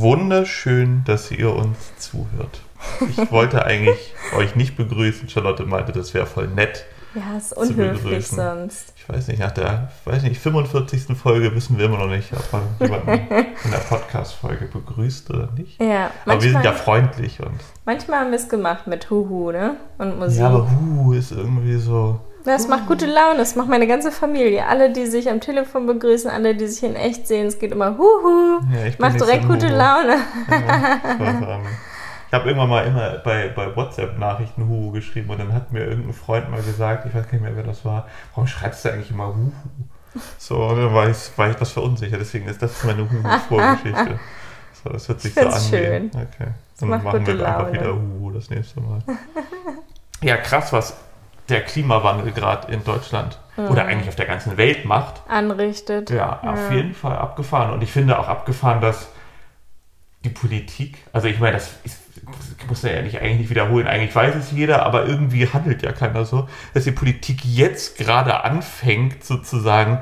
wunderschön, dass ihr uns zuhört. Ich wollte eigentlich euch nicht begrüßen. Charlotte meinte, das wäre voll nett. Ja, ist unhöflich sonst. Ich weiß nicht, nach der weiß nicht, 45. Folge wissen wir immer noch nicht, ob man jemanden in der Podcast-Folge begrüßt oder nicht. Ja, aber wir sind ja freundlich und. Manchmal haben wir es gemacht mit Huhu, ne? Und Musik. Ja, aber Huhu ist irgendwie so. Das macht gute Laune, das macht meine ganze Familie. Alle, die sich am Telefon begrüßen, alle, die sich in echt sehen, es geht immer Huhu. Ja, macht direkt gute Huhu. Laune. Ja, ich habe irgendwann mal immer bei, bei WhatsApp Nachrichten Huhu geschrieben und dann hat mir irgendein Freund mal gesagt, ich weiß gar nicht mehr, wer das war, warum schreibst du eigentlich immer Huhu? So, und dann war ich, war ich was verunsichert, deswegen ist das meine Huhu-Vorgeschichte. so, das hört sich so an. Schön. Okay. Dann machen wir einfach wieder Huhu das nächste Mal. ja, krass, was der Klimawandel gerade in Deutschland mhm. oder eigentlich auf der ganzen Welt macht. Anrichtet. Ja, ja, auf jeden Fall abgefahren. Und ich finde auch abgefahren, dass die Politik, also ich meine, das, ist, das muss ja nicht eigentlich nicht wiederholen, eigentlich weiß es jeder, aber irgendwie handelt ja keiner so, dass die Politik jetzt gerade anfängt, sozusagen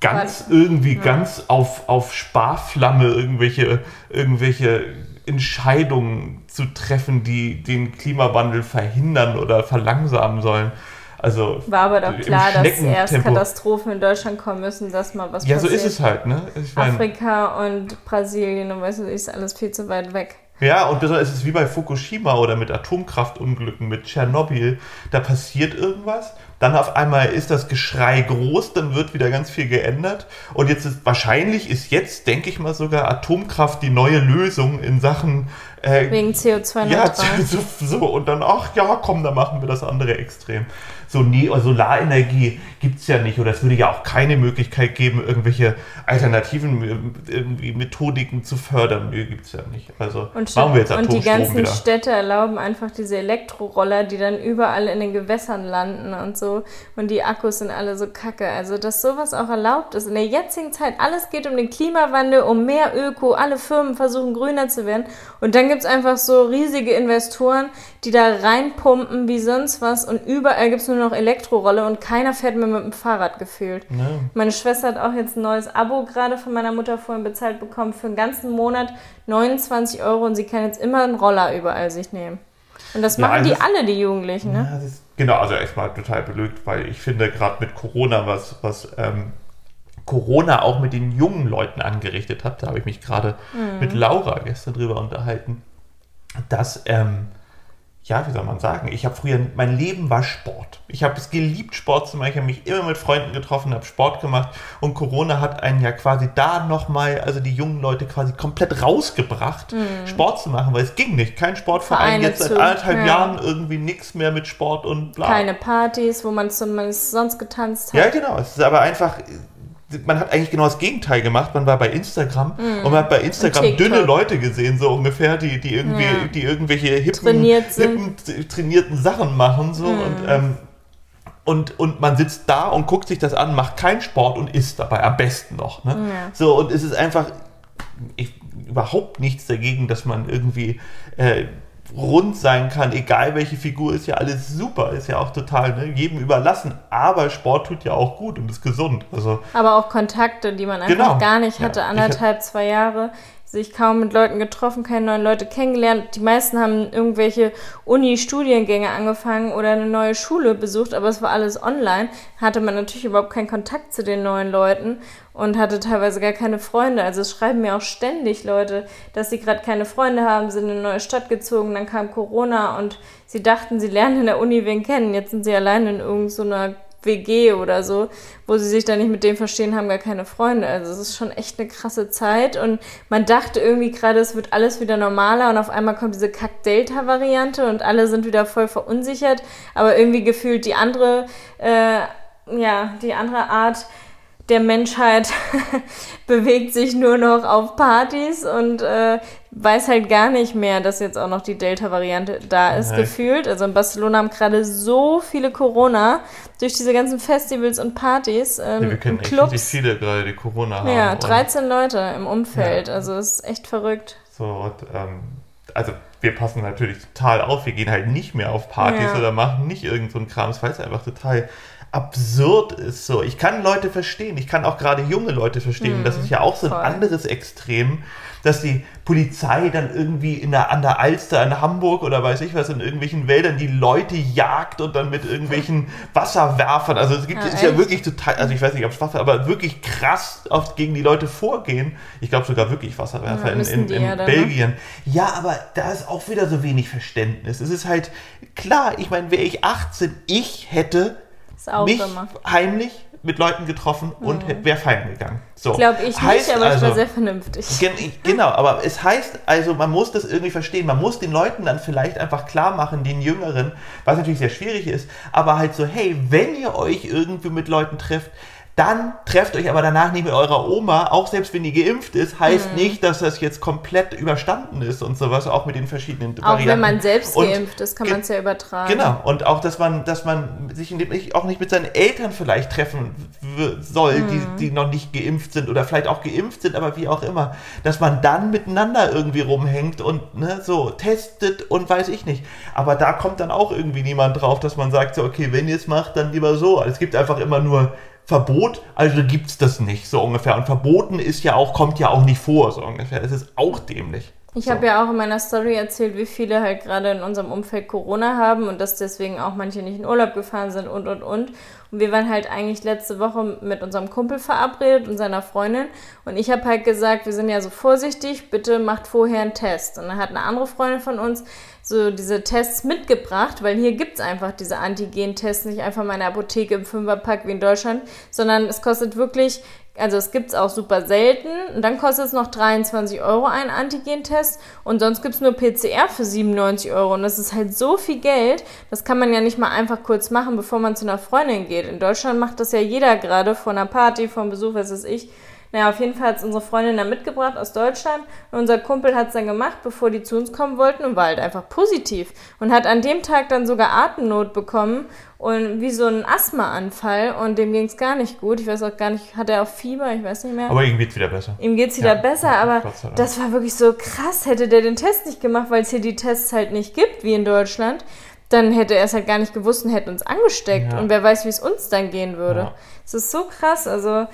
ganz irgendwie ja. ganz auf, auf Sparflamme irgendwelche, irgendwelche Entscheidungen zu treffen, die den Klimawandel verhindern oder verlangsamen sollen. Also War aber doch klar, dass erst Katastrophen in Deutschland kommen müssen, dass mal was ja, passiert. Ja, so ist es halt, ne? Ich mein, Afrika und Brasilien und weißt du, ist alles viel zu weit weg. Ja, und das ist es wie bei Fukushima oder mit Atomkraftunglücken, mit Tschernobyl. Da passiert irgendwas, dann auf einmal ist das Geschrei groß, dann wird wieder ganz viel geändert. Und jetzt ist wahrscheinlich ist jetzt, denke ich mal, sogar Atomkraft die neue Lösung in Sachen äh, wegen CO2 Ja, so, so, und dann, ach ja, komm, dann machen wir das andere Extrem so nee, Solarenergie gibt es ja nicht oder es würde ja auch keine Möglichkeit geben, irgendwelche alternativen irgendwie Methodiken zu fördern. Nee, gibt es ja nicht. Also und machen wir jetzt Und die ganzen wieder. Städte erlauben einfach diese Elektroroller, die dann überall in den Gewässern landen und so. Und die Akkus sind alle so kacke. Also, dass sowas auch erlaubt ist. In der jetzigen Zeit, alles geht um den Klimawandel, um mehr Öko, alle Firmen versuchen grüner zu werden. Und dann gibt es einfach so riesige Investoren, die da reinpumpen wie sonst was und überall gibt es nur noch Elektrorolle und keiner fährt mehr mit dem Fahrrad gefühlt. Ja. Meine Schwester hat auch jetzt ein neues Abo gerade von meiner Mutter vorhin bezahlt bekommen für einen ganzen Monat 29 Euro und sie kann jetzt immer einen Roller überall sich nehmen. Und das machen ja, die alle, die Jugendlichen, ne? Ja, ist, genau, also erstmal total belügt, weil ich finde gerade mit Corona, was, was ähm, Corona auch mit den jungen Leuten angerichtet hat, da habe ich mich gerade mhm. mit Laura gestern drüber unterhalten, dass ähm, ja, wie soll man sagen, ich habe früher, mein Leben war Sport. Ich habe es geliebt, Sport zu machen. Ich habe mich immer mit Freunden getroffen, habe Sport gemacht und Corona hat einen ja quasi da nochmal, also die jungen Leute quasi komplett rausgebracht, mhm. Sport zu machen, weil es ging nicht. Kein Sportverein, Vereine jetzt seit anderthalb ja. Jahren irgendwie nichts mehr mit Sport und bla. Keine Partys, wo man zumindest sonst getanzt hat. Ja, genau. Es ist aber einfach, man hat eigentlich genau das Gegenteil gemacht. Man war bei Instagram mm. und man hat bei Instagram dünne Leute gesehen, so ungefähr, die, die irgendwie, ja. die irgendwelche hippen, Trainiert hippen, trainierten Sachen machen, so mm. und, ähm, und, und man sitzt da und guckt sich das an, macht keinen Sport und isst dabei am besten noch. Ne? Ja. So, und es ist einfach ich, überhaupt nichts dagegen, dass man irgendwie äh, rund sein kann, egal welche Figur, ist ja alles super, ist ja auch total ne, jedem überlassen. Aber Sport tut ja auch gut und ist gesund. Also, Aber auch Kontakte, die man einfach genau. gar nicht hatte, ja, anderthalb, zwei Jahre sich kaum mit Leuten getroffen, keine neuen Leute kennengelernt. Die meisten haben irgendwelche Uni-Studiengänge angefangen oder eine neue Schule besucht, aber es war alles online. Hatte man natürlich überhaupt keinen Kontakt zu den neuen Leuten und hatte teilweise gar keine Freunde. Also es schreiben mir auch ständig Leute, dass sie gerade keine Freunde haben, sind in eine neue Stadt gezogen, dann kam Corona und sie dachten, sie lernen in der Uni wen kennen. Jetzt sind sie allein in irgendeiner so WG oder so, wo sie sich dann nicht mit dem verstehen, haben gar keine Freunde. Also es ist schon echt eine krasse Zeit und man dachte irgendwie gerade, es wird alles wieder normaler und auf einmal kommt diese Kack-Delta-Variante und alle sind wieder voll verunsichert, aber irgendwie gefühlt die andere, äh, ja, die andere Art der Menschheit bewegt sich nur noch auf Partys und äh, weiß halt gar nicht mehr, dass jetzt auch noch die Delta-Variante da ist, Nein. gefühlt. Also in Barcelona haben gerade so viele Corona durch diese ganzen Festivals und Partys. Ähm, ja, wir kennen echt richtig viele gerade, die Corona haben. Ja, 13 Leute im Umfeld. Ja. Also es ist echt verrückt. So, und, ähm, also wir passen natürlich total auf. Wir gehen halt nicht mehr auf Partys ja. oder machen nicht irgend so einen Kram, weil es einfach total absurd ist. So, ich kann Leute verstehen, ich kann auch gerade junge Leute verstehen. Mhm, das ist ja auch so ein voll. anderes Extrem, dass die Polizei dann irgendwie in der, an der Alster in Hamburg oder weiß ich was in irgendwelchen Wäldern die Leute jagt und dann mit irgendwelchen Wasserwerfern. Also es gibt ja, ist ja wirklich total, also ich weiß nicht, ob es Wasser, aber wirklich krass oft gegen die Leute vorgehen. Ich glaube sogar wirklich Wasserwerfer ja, in, in, in ja ne? Belgien. Ne? Ja, aber da ist auch wieder so wenig Verständnis. Es ist halt klar, ich meine, wäre ich 18, ich hätte mich gemacht. heimlich mit Leuten getroffen und mhm. wäre feiern gegangen. So. Glaube ich heißt nicht, aber also, ich war sehr vernünftig. Gen genau, aber es heißt, also man muss das irgendwie verstehen. Man muss den Leuten dann vielleicht einfach klar machen, den Jüngeren, was natürlich sehr schwierig ist, aber halt so, hey, wenn ihr euch irgendwie mit Leuten trefft, dann trefft euch aber danach nicht mit eurer Oma, auch selbst wenn die geimpft ist, heißt mhm. nicht, dass das jetzt komplett überstanden ist und sowas, auch mit den verschiedenen auch Varianten. Auch wenn man selbst und geimpft ist, kann man es ja übertragen. Genau, und auch, dass man, dass man sich in dem, auch nicht mit seinen Eltern vielleicht treffen soll, mhm. die, die noch nicht geimpft sind oder vielleicht auch geimpft sind, aber wie auch immer, dass man dann miteinander irgendwie rumhängt und ne, so testet und weiß ich nicht. Aber da kommt dann auch irgendwie niemand drauf, dass man sagt, so, okay, wenn ihr es macht, dann lieber so. Es gibt einfach immer nur Verbot, also gibt es das nicht, so ungefähr. Und verboten ist ja auch, kommt ja auch nicht vor, so ungefähr. Es ist auch dämlich. Ich so. habe ja auch in meiner Story erzählt, wie viele halt gerade in unserem Umfeld Corona haben und dass deswegen auch manche nicht in Urlaub gefahren sind und und und. Und wir waren halt eigentlich letzte Woche mit unserem Kumpel verabredet und seiner Freundin. Und ich habe halt gesagt, wir sind ja so vorsichtig, bitte macht vorher einen Test. Und dann hat eine andere Freundin von uns so diese Tests mitgebracht, weil hier gibt es einfach diese Antigen-Tests nicht einfach mal in der Apotheke im Fünferpack wie in Deutschland, sondern es kostet wirklich, also es gibt es auch super selten. Und dann kostet es noch 23 Euro ein Antigen-Test. Und sonst gibt es nur PCR für 97 Euro. Und das ist halt so viel Geld, das kann man ja nicht mal einfach kurz machen, bevor man zu einer Freundin geht. In Deutschland macht das ja jeder gerade vor einer Party, vor einem Besuch, was weiß ich naja, auf jeden Fall hat es unsere Freundin dann mitgebracht aus Deutschland und unser Kumpel hat es dann gemacht, bevor die zu uns kommen wollten und war halt einfach positiv und hat an dem Tag dann sogar Atemnot bekommen und wie so ein Asthmaanfall und dem ging es gar nicht gut. Ich weiß auch gar nicht, hat er auch Fieber? Ich weiß nicht mehr. Aber ihm geht es wieder besser. Ihm geht es wieder ja, besser, aber das war wirklich so krass. Hätte der den Test nicht gemacht, weil es hier die Tests halt nicht gibt, wie in Deutschland, dann hätte er es halt gar nicht gewusst und hätte uns angesteckt. Ja. Und wer weiß, wie es uns dann gehen würde. Es ja. ist so krass. Also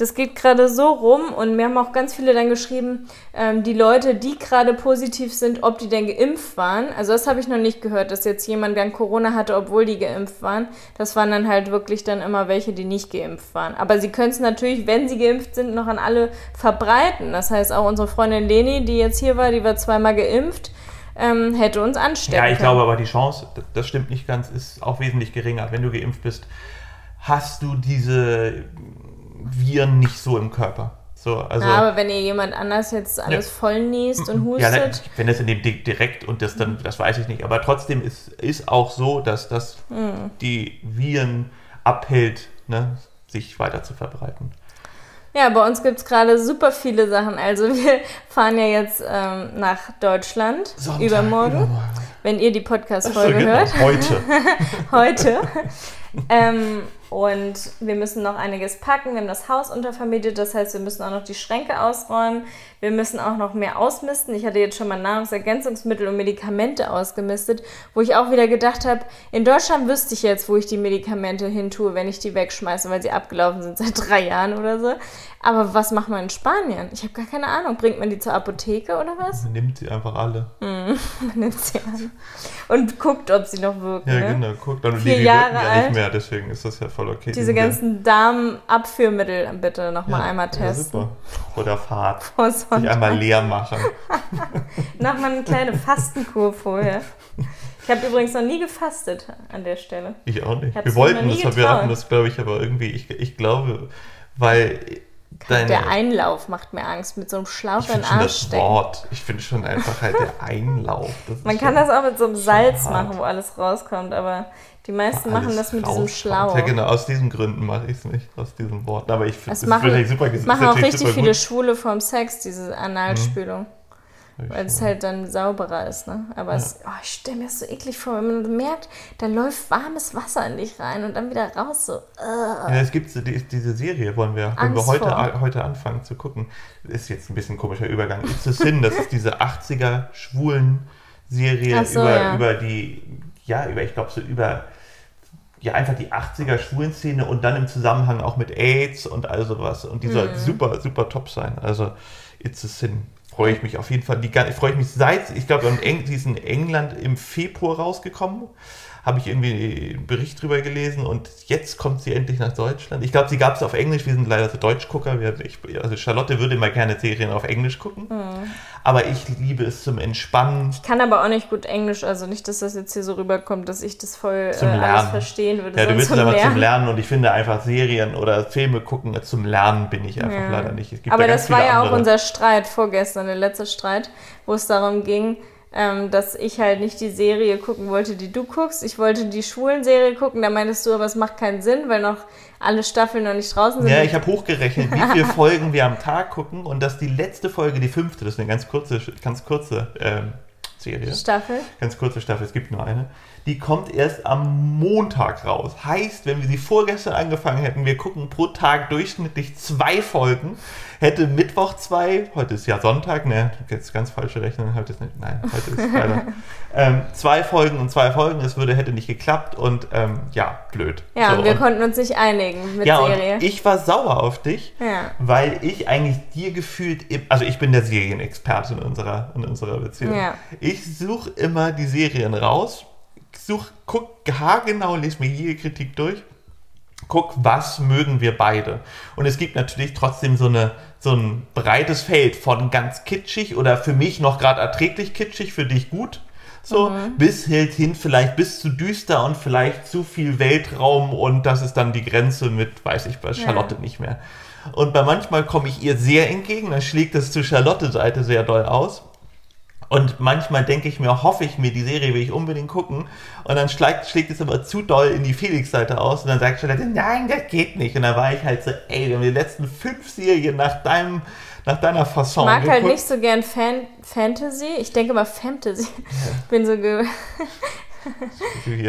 das geht gerade so rum und mir haben auch ganz viele dann geschrieben, ähm, die Leute, die gerade positiv sind, ob die denn geimpft waren. Also das habe ich noch nicht gehört, dass jetzt jemand dann Corona hatte, obwohl die geimpft waren. Das waren dann halt wirklich dann immer welche, die nicht geimpft waren. Aber sie können es natürlich, wenn sie geimpft sind, noch an alle verbreiten. Das heißt auch unsere Freundin Leni, die jetzt hier war, die war zweimal geimpft. Ähm, hätte uns anstecken Ja, ich können. glaube aber die Chance, das stimmt nicht ganz, ist auch wesentlich geringer. Wenn du geimpft bist, hast du diese Viren nicht so im Körper. So, also, ja, aber wenn ihr jemand anders jetzt alles ja. voll niest und hustet. Ja, wenn das in dem direkt und das dann, das weiß ich nicht. Aber trotzdem ist, ist auch so, dass das mhm. die Viren abhält, ne, sich weiter zu verbreiten. Ja, bei uns gibt es gerade super viele Sachen. Also wir fahren ja jetzt ähm, nach Deutschland Sonntag, übermorgen, übermorgen, wenn ihr die Podcast-Folge so, genau. hört. Heute. Heute. ähm, und wir müssen noch einiges packen. Wir haben das Haus untervermietet, das heißt, wir müssen auch noch die Schränke ausräumen. Wir müssen auch noch mehr ausmisten. Ich hatte jetzt schon mal Nahrungsergänzungsmittel und Medikamente ausgemistet, wo ich auch wieder gedacht habe, in Deutschland wüsste ich jetzt, wo ich die Medikamente hin tue, wenn ich die wegschmeiße, weil sie abgelaufen sind seit drei Jahren oder so. Aber was macht man in Spanien? Ich habe gar keine Ahnung. Bringt man die zur Apotheke oder was? Man nimmt sie einfach alle. Mm, man nimmt sie alle. Und guckt, ob sie noch wirken. Ja, ne? genau. Guckt. Und Vier die Jahre wirken ja nicht mehr, deswegen ist das ja voll okay. Diese ganzen Darmabführmittel bitte nochmal ja, einmal testen. Ja, super. Vor der Fahrt. Vor Sich einmal leer machen. Nochmal eine kleine Fastenkur vorher. Ich habe übrigens noch nie gefastet an der Stelle. Ich auch nicht. Wir wollten das, wir hatten das, glaube ich, aber irgendwie, ich, ich glaube, weil Deine, der Einlauf macht mir Angst, mit so einem Schlauch in den Arsch stecken. Wort. Ich finde schon einfach halt der Einlauf. Man kann das auch mit so einem Salz machen, wo alles rauskommt, aber die meisten machen das mit diesem Schlauch. Ja, genau, aus diesen Gründen mache ich es nicht, aus diesen Worten. Aber ich finde es machen, super machen auch richtig viele Schwule vom Sex, diese Analspülung. Mhm. Weil es halt dann sauberer ist, ne? Aber ja. es, oh, ich stelle mir das so eklig vor, wenn man merkt, da läuft warmes Wasser in dich rein und dann wieder raus, so. Uh. Ja, es gibt die, diese Serie, wollen wir, wollen wir heute, heute anfangen zu gucken. Ist jetzt ein bisschen ein komischer Übergang. It's a Sin, das ist diese 80er schwulen Serie so, über, ja. über die, ja, über, ich glaube, so über ja, einfach die 80er Schwulenszene und dann im Zusammenhang auch mit AIDS und all sowas. Und die soll mhm. super, super top sein. Also, It's a Sin freue ich mich auf jeden Fall. Die, freue ich mich seit, ich glaube, die ist in England im Februar rausgekommen habe ich irgendwie einen Bericht drüber gelesen und jetzt kommt sie endlich nach Deutschland. Ich glaube, sie gab es auf Englisch, wir sind leider so Deutschgucker. also Charlotte würde mal gerne Serien auf Englisch gucken, mhm. aber ich liebe es zum Entspannen. Ich kann aber auch nicht gut Englisch, also nicht, dass das jetzt hier so rüberkommt, dass ich das voll zum äh, alles verstehen würde. Ja, du willst es aber zum Lernen und ich finde einfach Serien oder Filme gucken, zum Lernen bin ich einfach ja. leider nicht. aber da das war ja andere. auch unser Streit vorgestern, der letzte Streit, wo es darum ging, ähm, dass ich halt nicht die Serie gucken wollte, die du guckst. Ich wollte die schwulen Serie gucken, da meintest du, aber es macht keinen Sinn, weil noch alle Staffeln noch nicht draußen sind. Ja, ich habe hochgerechnet, wie viele Folgen wir am Tag gucken und dass die letzte Folge, die fünfte, das ist eine ganz kurze, ganz kurze ähm, Serie. Staffel. Ganz kurze Staffel, es gibt nur eine. Die kommt erst am Montag raus. Heißt, wenn wir sie vorgestern angefangen hätten, wir gucken pro Tag durchschnittlich zwei Folgen hätte Mittwoch zwei, heute ist ja Sonntag, ne, jetzt ganz falsche Rechnung, heute ist nicht, nein, heute ist Freitag. ähm, zwei Folgen und zwei Folgen, es würde, hätte nicht geklappt und ähm, ja, blöd. Ja, so, und wir und, konnten uns nicht einigen mit ja, Serie. Und ich war sauer auf dich, ja. weil ich eigentlich dir gefühlt, also ich bin der Serienexperte in unserer, in unserer Beziehung. Ja. Ich suche immer die Serien raus, such, guck haargenau, lese mir jede Kritik durch guck, was mögen wir beide. Und es gibt natürlich trotzdem so eine, so ein breites Feld von ganz kitschig oder für mich noch gerade erträglich kitschig, für dich gut. So, mhm. bis hält hin, vielleicht bis zu düster und vielleicht zu viel Weltraum und das ist dann die Grenze mit, weiß ich, bei Charlotte ja. nicht mehr. Und bei manchmal komme ich ihr sehr entgegen, dann schlägt das zu Charlotte-Seite sehr doll aus. Und manchmal denke ich mir, hoffe ich mir, die Serie will ich unbedingt gucken. Und dann schlägt, schlägt es aber zu doll in die Felix-Seite aus. Und dann sagt Charlotte, nein, das geht nicht. Und dann war ich halt so, ey, wir haben die letzten fünf Serien nach deinem nach deiner Fasson. Ich mag halt nicht so gern Fan Fantasy. Ich denke mal Fantasy. Ja. Bin so ge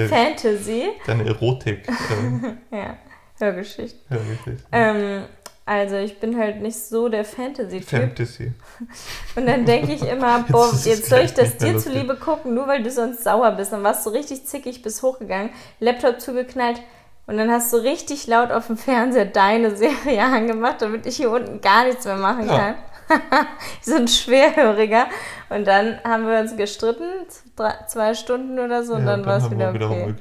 Fantasy. Deine Erotik. ja, Hörgeschichte. Hörgeschichte. Ähm, also ich bin halt nicht so der Fantasy-Typ. Fantasy. Und dann denke ich immer, boah, jetzt, jetzt soll ich das dir zuliebe gucken, nur weil du sonst sauer bist. Dann warst du richtig zickig, bist hochgegangen, Laptop zugeknallt und dann hast du richtig laut auf dem Fernseher deine Serie angemacht, damit ich hier unten gar nichts mehr machen ja. kann. so ein Schwerhöriger. Und dann haben wir uns gestritten, zwei Stunden oder so, ja, und dann, dann war es wieder okay.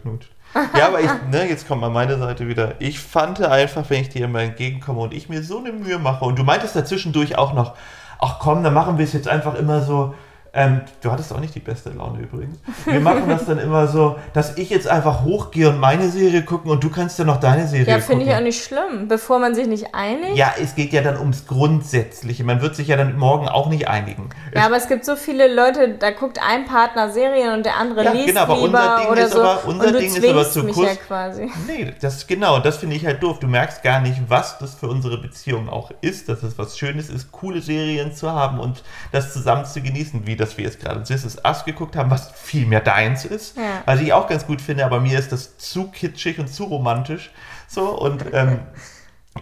Ja, aber ich, ne, jetzt kommt mal meine Seite wieder. Ich fand einfach, wenn ich dir immer entgegenkomme und ich mir so eine Mühe mache und du meintest dazwischendurch auch noch, ach komm, dann machen wir es jetzt einfach immer so, ähm, du hattest auch nicht die beste Laune übrigens. Wir machen das dann immer so, dass ich jetzt einfach hochgehe und meine Serie gucken und du kannst ja noch deine Serie ja, gucken. Ja, finde ich auch nicht schlimm, bevor man sich nicht einigt. Ja, es geht ja dann ums Grundsätzliche. Man wird sich ja dann morgen auch nicht einigen. Ja, es aber es gibt so viele Leute, da guckt ein Partner Serien und der andere ja, liest genau, aber unser Ding oder ist so. Aber, unser Ding ist aber zu kurz. Ja quasi. Nee, das genau, das finde ich halt doof. Du merkst gar nicht, was das für unsere Beziehung auch ist, dass es was Schönes ist, coole Serien zu haben und das zusammen zu genießen, wie dass wir jetzt gerade This Is Us geguckt haben, was viel mehr deins ist. Ja. Was ich auch ganz gut finde, aber mir ist das zu kitschig und zu romantisch. So, und ähm,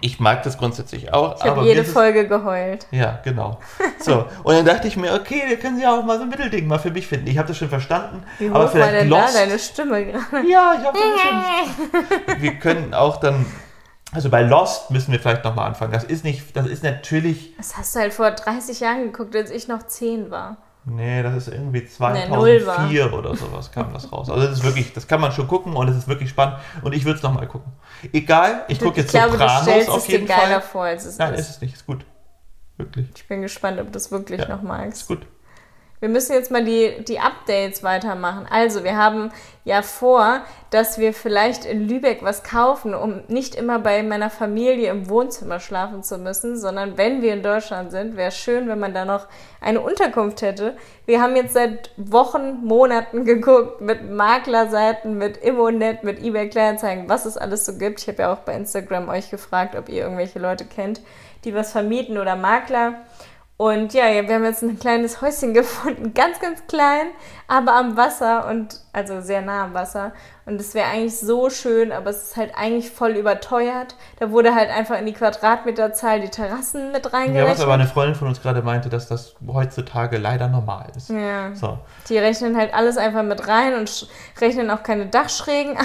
ich mag das grundsätzlich auch. Ich habe jede Folge ist, geheult. Ja, genau. So, und dann dachte ich mir, okay, wir können ja auch mal so ein Mittelding mal für mich finden. Ich habe das schon verstanden. Wie aber vielleicht war denn Lost, da deine Stimme gerade? Ja, ich habe schon. wir können auch dann also bei Lost müssen wir vielleicht nochmal anfangen. Das ist nicht, das ist natürlich. Das hast du halt vor 30 Jahren geguckt, als ich noch 10 war. Nee, das ist irgendwie 2004 nee, oder sowas kam das raus. Also das ist wirklich, das kann man schon gucken und es ist wirklich spannend und ich würde es nochmal gucken. Egal, ich gucke jetzt glaube, Sopranos du stellst auf jeden es dir Fall. vor, als es Nein, ist. ist es nicht, ist gut. Wirklich. Ich bin gespannt, ob du es wirklich ja, noch magst. Ist gut. Wir müssen jetzt mal die, die Updates weitermachen. Also, wir haben ja vor, dass wir vielleicht in Lübeck was kaufen, um nicht immer bei meiner Familie im Wohnzimmer schlafen zu müssen, sondern wenn wir in Deutschland sind, wäre schön, wenn man da noch eine Unterkunft hätte. Wir haben jetzt seit Wochen, Monaten geguckt mit Maklerseiten, mit Immonet, mit eBay Kleinanzeigen, was es alles so gibt. Ich habe ja auch bei Instagram euch gefragt, ob ihr irgendwelche Leute kennt, die was vermieten oder Makler. Und ja, wir haben jetzt ein kleines Häuschen gefunden, ganz, ganz klein, aber am Wasser und also sehr nah am Wasser. Und es wäre eigentlich so schön, aber es ist halt eigentlich voll überteuert. Da wurde halt einfach in die Quadratmeterzahl die Terrassen mit reingerechnet. Ja, was aber eine Freundin von uns gerade meinte, dass das heutzutage leider normal ist. Ja. So. Die rechnen halt alles einfach mit rein und rechnen auch keine Dachschrägen ab.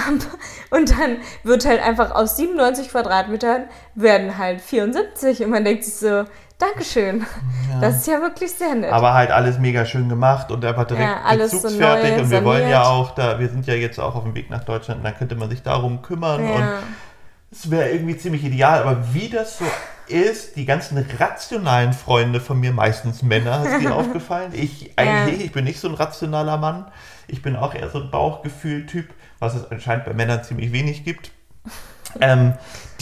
Und dann wird halt einfach aus 97 Quadratmetern werden halt 74. Und man denkt sich so, Dankeschön. Ja. Das ist ja wirklich sehr nett. Aber halt alles mega schön gemacht und einfach direkt ja, alles bezugsfertig. So neu, und wir wollen ja auch da, wir sind ja jetzt auch auf dem Weg nach Deutschland und dann könnte man sich darum kümmern ja. und es wäre irgendwie ziemlich ideal. Aber wie das so ist, die ganzen rationalen Freunde von mir, meistens Männer, ist dir aufgefallen? Ich eigentlich, ja. ich bin nicht so ein rationaler Mann. Ich bin auch eher so ein Bauchgefühl-Typ, was es anscheinend bei Männern ziemlich wenig gibt. Ähm,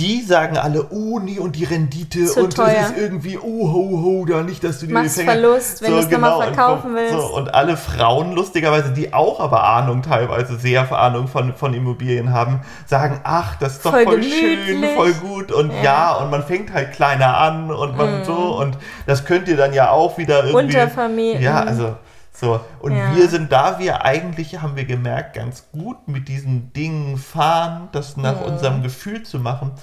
die sagen alle, oh nee, und die Rendite Zu und teuer. es ist irgendwie, oh ho ho, da nicht, dass du die Machst Fänger, Verlust, wenn so, du es genau, nochmal verkaufen und, willst. So, und alle Frauen, lustigerweise, die auch aber Ahnung teilweise, sehr Ahnung von, von Immobilien haben, sagen, ach, das ist doch voll, voll schön, voll gut und ja. ja. und man fängt halt kleiner an und man mm. so und das könnt ihr dann ja auch wieder irgendwie. Untervermieten. Ja, also so, und ja. wir sind da, wir eigentlich, haben wir gemerkt, ganz gut mit diesen Dingen fahren, das nach mhm. unserem Gefühl zu machen.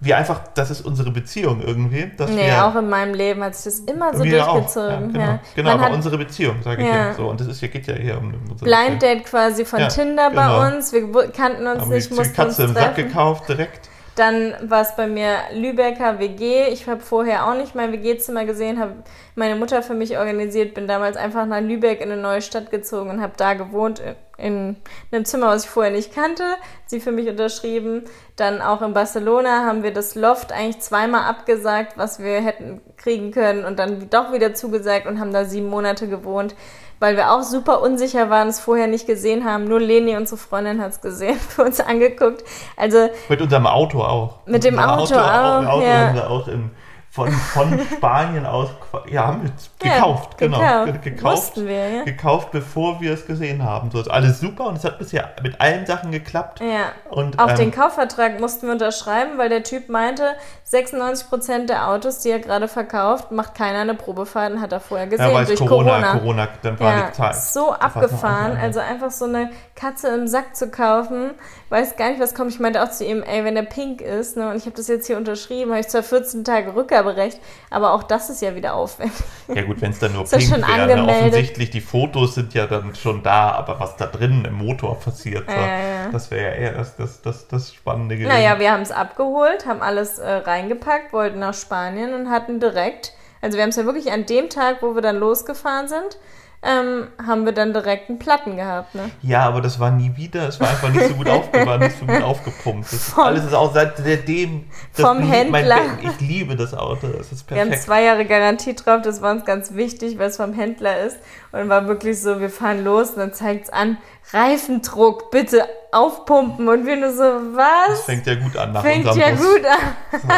Wir einfach, das ist unsere Beziehung irgendwie. Dass nee, wir, auch in meinem Leben hat sich das immer so durchgezogen. Ja, genau, ja. genau aber hat, unsere Beziehung, sage ich ja. so. Und das ist, ja, geht ja hier um unsere Blind Date quasi von Tinder genau. bei uns. Wir kannten uns haben nicht, mussten die Katze uns treffen. im Sack gekauft direkt. Dann war es bei mir Lübecker WG. Ich habe vorher auch nicht mein WG-Zimmer gesehen, habe meine Mutter für mich organisiert, bin damals einfach nach Lübeck in eine neue Stadt gezogen und habe da gewohnt in einem Zimmer, was ich vorher nicht kannte. Sie für mich unterschrieben. Dann auch in Barcelona haben wir das Loft eigentlich zweimal abgesagt, was wir hätten kriegen können und dann doch wieder zugesagt und haben da sieben Monate gewohnt weil wir auch super unsicher waren, es vorher nicht gesehen haben. Nur Leni, unsere Freundin, hat es gesehen, für uns angeguckt. Also mit unserem Auto auch. Mit dem Auto, Auto auch. Auto ja. haben wir auch im von, von Spanien aus, ja, haben wir gekauft, ja, genau. Gekauft, gekauft, wir, ja. gekauft, bevor wir es gesehen haben. So ist alles super und es hat bisher mit allen Sachen geklappt. Ja. Und, auch ähm, den Kaufvertrag mussten wir unterschreiben, weil der Typ meinte, 96% der Autos, die er gerade verkauft, macht keiner eine Probefahrt und hat er vorher gesehen. Ja, weil durch Corona, Corona, Corona, dann war ja, die Zeit. So abgefahren, also einfach so eine Katze im Sack zu kaufen, weiß gar nicht, was kommt. Ich meinte auch zu ihm, ey, wenn der pink ist, ne, und ich habe das jetzt hier unterschrieben, habe ich zwar 14 Tage Rückgaberecht, aber auch das ist ja wieder aufwendig. Ja gut, wenn es dann nur pink wäre, ne? offensichtlich, die Fotos sind ja dann schon da, aber was da drin im Motor passiert, so, ja, ja. das wäre ja eher das, das, das, das Spannende gewesen. Naja, wir haben es abgeholt, haben alles äh, reingepackt, wollten nach Spanien und hatten direkt, also wir haben es ja wirklich an dem Tag, wo wir dann losgefahren sind, ähm, haben wir dann direkt einen Platten gehabt. Ne? Ja, aber das war nie wieder, es war einfach nicht so gut aufgewahrt, nicht so gut aufgepumpt. Das vom, alles ist auch seitdem. Vom Händler. Mein, ich liebe das Auto, das ist perfekt. Wir haben zwei Jahre Garantie drauf, das war uns ganz wichtig, weil es vom Händler ist. Und war wirklich so, wir fahren los und dann zeigt es an, Reifendruck, bitte aufpumpen. Und wir nur so, was? Das fängt ja gut an nach Fängt ja Bus. gut an.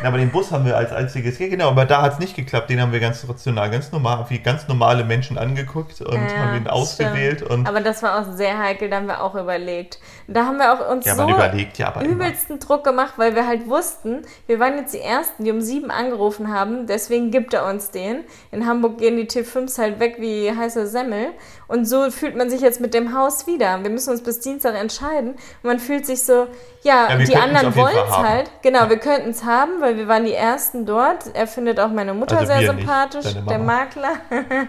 So. aber den Bus haben wir als einziges, ja genau, aber da hat es nicht geklappt. Den haben wir ganz rational, ganz normal, wie ganz normale Menschen angeguckt und ja, haben ihn ausgewählt. Und aber das war auch sehr heikel, da haben wir auch überlegt. Da haben wir auch uns ja, so überlegt, ja, übelsten Druck gemacht, weil wir halt wussten, wir waren jetzt die Ersten, die um sieben angerufen haben, deswegen gibt er uns den. In Hamburg gehen die T5s halt weg wie heiße Semmel. Und so fühlt man sich jetzt mit dem Haus wieder. Wir müssen uns bis Dienstag entscheiden. Und man fühlt sich so, ja, ja die anderen wollen es halt. Genau, ja. wir könnten es haben, weil wir waren die Ersten dort. Er findet auch meine Mutter also sehr sympathisch, der Makler.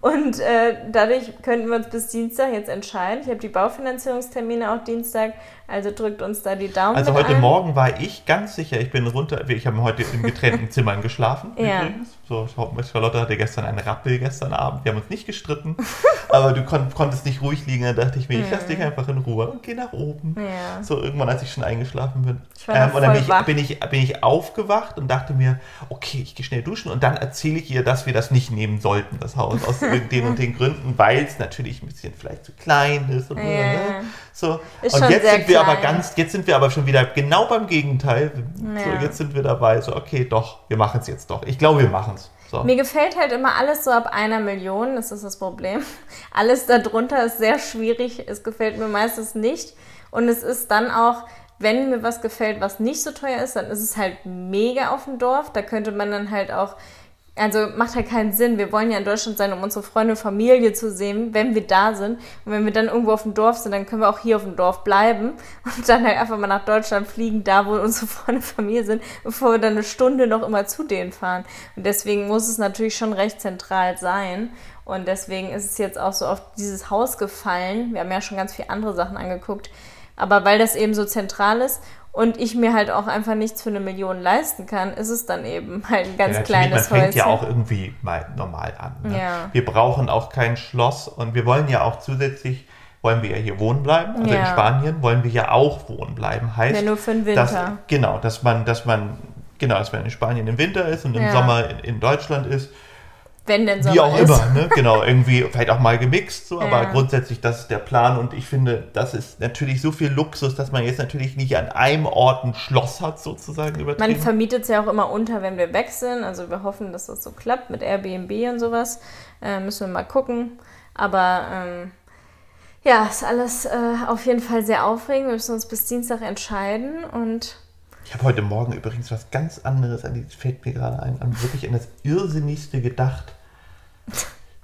Und äh, dadurch könnten wir uns bis Dienstag jetzt entscheiden. Ich habe die Baufinanzierungstermine auch Dienstag, also drückt uns da die Daumen. Also heute ein. Morgen war ich ganz sicher, ich bin runter, ich habe heute in getrennten Zimmern geschlafen ja. übrigens. So, Charlotte hatte gestern einen Rappel gestern Abend. Wir haben uns nicht gestritten, aber du kon konntest nicht ruhig liegen. Da dachte ich mir, ich lasse dich einfach in Ruhe und gehe nach oben. Ja. So irgendwann, als ich schon eingeschlafen bin. Ähm, und dann bin ich, bin ich, bin, ich, aufgewacht und dachte mir, okay, ich gehe schnell duschen und dann erzähle ich ihr, dass wir das nicht nehmen sollten, das Haus, aus den und den Gründen, weil es natürlich ein bisschen vielleicht zu klein ist. Und, ja. ne? So. Ist und jetzt sind wir aber ganz, jetzt sind wir aber schon wieder genau beim Gegenteil. Ja. So, jetzt sind wir dabei, so, okay, doch, wir machen es jetzt doch. Ich glaube, wir machen es. So. Mir gefällt halt immer alles so ab einer Million, das ist das Problem. Alles darunter ist sehr schwierig, es gefällt mir meistens nicht. Und es ist dann auch, wenn mir was gefällt, was nicht so teuer ist, dann ist es halt mega auf dem Dorf. Da könnte man dann halt auch also macht halt keinen Sinn. Wir wollen ja in Deutschland sein, um unsere Freunde und Familie zu sehen, wenn wir da sind. Und wenn wir dann irgendwo auf dem Dorf sind, dann können wir auch hier auf dem Dorf bleiben und dann halt einfach mal nach Deutschland fliegen, da wo unsere Freunde und Familie sind, bevor wir dann eine Stunde noch immer zu denen fahren. Und deswegen muss es natürlich schon recht zentral sein. Und deswegen ist es jetzt auch so auf dieses Haus gefallen. Wir haben ja schon ganz viele andere Sachen angeguckt. Aber weil das eben so zentral ist und ich mir halt auch einfach nichts für eine Million leisten kann, ist es dann eben halt ein ganz ja, kleines Häuschen. Man fängt ja auch irgendwie mal normal an. Ne? Ja. Wir brauchen auch kein Schloss und wir wollen ja auch zusätzlich wollen wir ja hier wohnen bleiben. Also ja. in Spanien wollen wir ja auch wohnen bleiben. Heißt, ja, nur für den Winter. Dass, genau, dass man, dass man, genau, dass man in Spanien im Winter ist und im Sommer in, in Deutschland ist wenn denn so Wie auch ist. immer, ne? genau, irgendwie vielleicht auch mal gemixt, so, aber grundsätzlich das ist der Plan und ich finde, das ist natürlich so viel Luxus, dass man jetzt natürlich nicht an einem Ort ein Schloss hat, sozusagen übertrieben. Man vermietet es ja auch immer unter, wenn wir wechseln, also wir hoffen, dass das so klappt mit Airbnb und sowas, äh, müssen wir mal gucken, aber ähm, ja, ist alles äh, auf jeden Fall sehr aufregend, wir müssen uns bis Dienstag entscheiden und ich habe heute Morgen übrigens was ganz anderes, an die fällt mir gerade ein, an wirklich an das Irrsinnigste gedacht.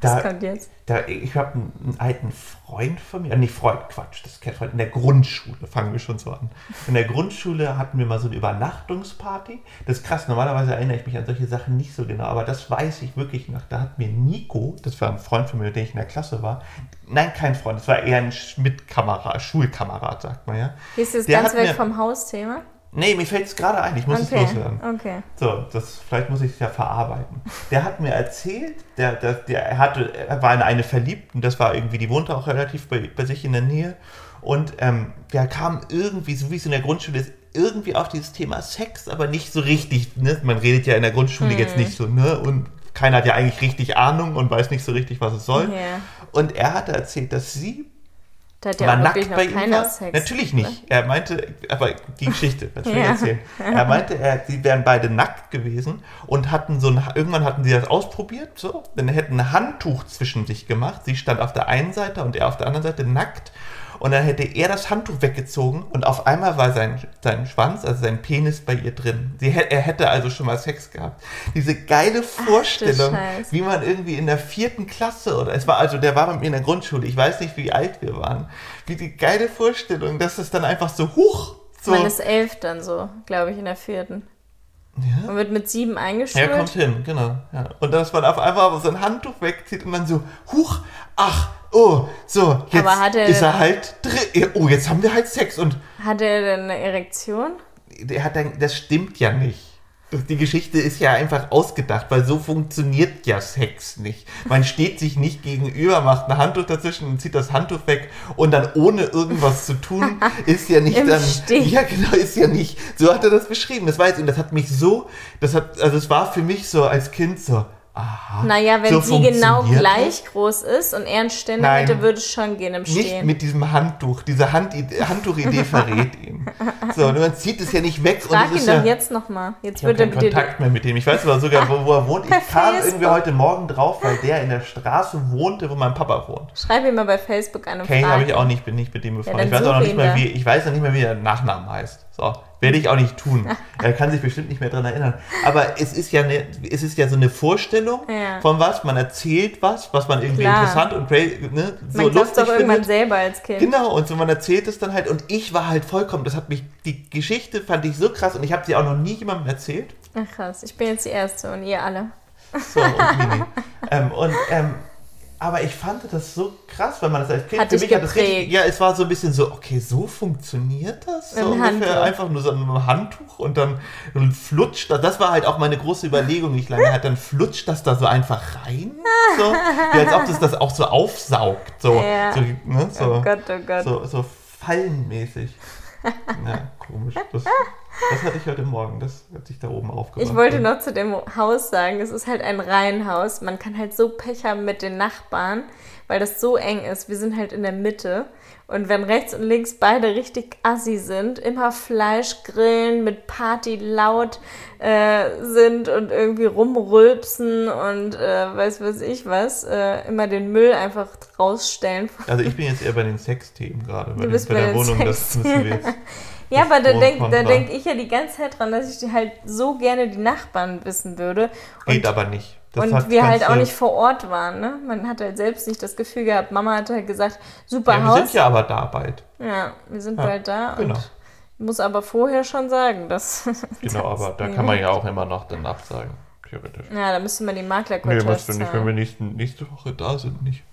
Da, Was kommt jetzt? Da, ich habe einen, einen, alten Freund von mir, äh, nicht Freund, Quatsch, das ist kein Freund, in der Grundschule, fangen wir schon so an. In der Grundschule hatten wir mal so eine Übernachtungsparty. Das ist krass, normalerweise erinnere ich mich an solche Sachen nicht so genau, aber das weiß ich wirklich noch. Da hat mir Nico, das war ein Freund von mir, mit dem ich in der Klasse war, nein, kein Freund, das war eher ein Schmidt-Kamerad, Schulkamerad, sagt man ja. Hier ist das ganz weg vom Hausthema? Nee, mir fällt es gerade ein, ich muss okay. es loswerden. Okay. So, das, vielleicht muss ich es ja verarbeiten. Der hat mir erzählt, der, der, der er hatte, er war in eine verliebt und das war irgendwie, die wohnte auch relativ bei, bei sich in der Nähe. Und ähm, der kam irgendwie, so wie es in der Grundschule ist, irgendwie auf dieses Thema Sex, aber nicht so richtig. Ne? Man redet ja in der Grundschule hm. jetzt nicht so, ne? Und keiner hat ja eigentlich richtig Ahnung und weiß nicht so richtig, was es soll. Yeah. Und er hatte erzählt, dass sie da hat ja war nackt bei ihm war? Sex. Natürlich nicht. Er meinte, aber die Geschichte, was will ich erzählen? Er meinte, er, sie wären beide nackt gewesen und hatten so ein, irgendwann hatten sie das ausprobiert, so, dann hätten ein Handtuch zwischen sich gemacht. Sie stand auf der einen Seite und er auf der anderen Seite nackt und dann hätte er das Handtuch weggezogen und auf einmal war sein, sein Schwanz, also sein Penis bei ihr drin. Sie, er hätte also schon mal Sex gehabt. Diese geile Vorstellung, Ach, wie man irgendwie in der vierten Klasse oder es war also, der war mit mir in der Grundschule, ich weiß nicht, wie alt wir waren, wie die geile Vorstellung, dass es dann einfach so hoch. So. Man ist elf dann so, glaube ich, in der vierten. Ja? Man wird mit sieben eingeschult. Ja, kommt hin, genau. Ja. Und dass man auf einmal so ein Handtuch wegzieht und dann so, huch, ach, oh, so, jetzt er ist er halt drin. Oh, jetzt haben wir halt Sex und. Hat er denn eine Erektion? Der hat dann, das stimmt ja nicht. Die Geschichte ist ja einfach ausgedacht, weil so funktioniert ja Sex nicht. Man steht sich nicht gegenüber, macht ein Handtuch dazwischen und zieht das Handtuch weg und dann ohne irgendwas zu tun, ist ja nicht Im dann. Stich. Ja, genau, ist ja nicht. So hat er das beschrieben. Das war jetzt, und das hat mich so, das hat, also es war für mich so als Kind so, Aha, naja, wenn so sie genau gleich das? groß ist und er einen Ständer Nein, hätte, würde es schon gehen im Stehen. Nicht mit diesem Handtuch. Diese Hand Handtuchidee verrät ihn. So, und man zieht es ja nicht weg. Frag und ihn doch ja, jetzt nochmal. Jetzt ich habe keinen Kontakt mehr mit dem. Ich weiß aber sogar, wo, wo er wohnt. Ich kam Facebook. irgendwie heute Morgen drauf, weil der in der Straße wohnte, wo mein Papa wohnt. Schreib ihm mal bei Facebook eine Frage. Okay, habe ich auch nicht, bin nicht mit dem befreundet. Ja, ich weiß auch noch nicht mehr, wie, ich weiß noch nicht mehr, wie der Nachname heißt. So, werde ich auch nicht tun. Er kann sich bestimmt nicht mehr daran erinnern. Aber es ist ja, eine, es ist ja so eine Vorstellung ja. von was, man erzählt was, was man irgendwie Klar. interessant und ne, so man lustig doch irgendwann selber als Kind. Genau, und so man erzählt es dann halt. Und ich war halt vollkommen, das hat mich, die Geschichte fand ich so krass und ich habe sie auch noch nie jemandem erzählt. Ach krass, ich bin jetzt die Erste und ihr alle. So, und Mini. ähm, und ähm, aber ich fand das so krass, weil man das als Kind hat für mich hat das richtig, ja, es war so ein bisschen so, okay, so funktioniert das, so ungefähr Handtuch. einfach nur so ein Handtuch und dann flutscht das. Das war halt auch meine große Überlegung, nicht lange hat, dann flutscht das da so einfach rein, so, wie als ob das das auch so aufsaugt, so, ja. so, ne, so, oh Gott, oh Gott. so, so fallenmäßig. Ja, komisch. Das, das hatte ich heute Morgen, das hat sich da oben aufgemacht. Ich wollte noch zu dem Haus sagen, es ist halt ein Reihenhaus. Man kann halt so Pech haben mit den Nachbarn, weil das so eng ist. Wir sind halt in der Mitte. Und wenn rechts und links beide richtig assi sind, immer Fleisch grillen, mit Party laut äh, sind und irgendwie rumrülpsen und äh, weiß was ich was, äh, immer den Müll einfach rausstellen. Also ich bin jetzt eher bei den Sexthemen gerade, bei, den, bei der Wohnung, das müssen wir jetzt Ja, aber da denke denk ich ja die ganze Zeit dran, dass ich halt so gerne die Nachbarn wissen würde. Und Geht aber nicht. Das und wir halt auch nicht vor Ort waren. Ne? Man hat halt selbst nicht das Gefühl gehabt, Mama hat halt gesagt, super ja, Haus. Wir sind ja aber da bald. Ja, wir sind ja, bald da. Genau. Und muss aber vorher schon sagen, dass. Genau, aber da kann man ja auch immer noch dann absagen, theoretisch. Ja, da müsste man die Makler kurz Nee, was du nicht, wenn wir nächste, nächste Woche da sind, nicht.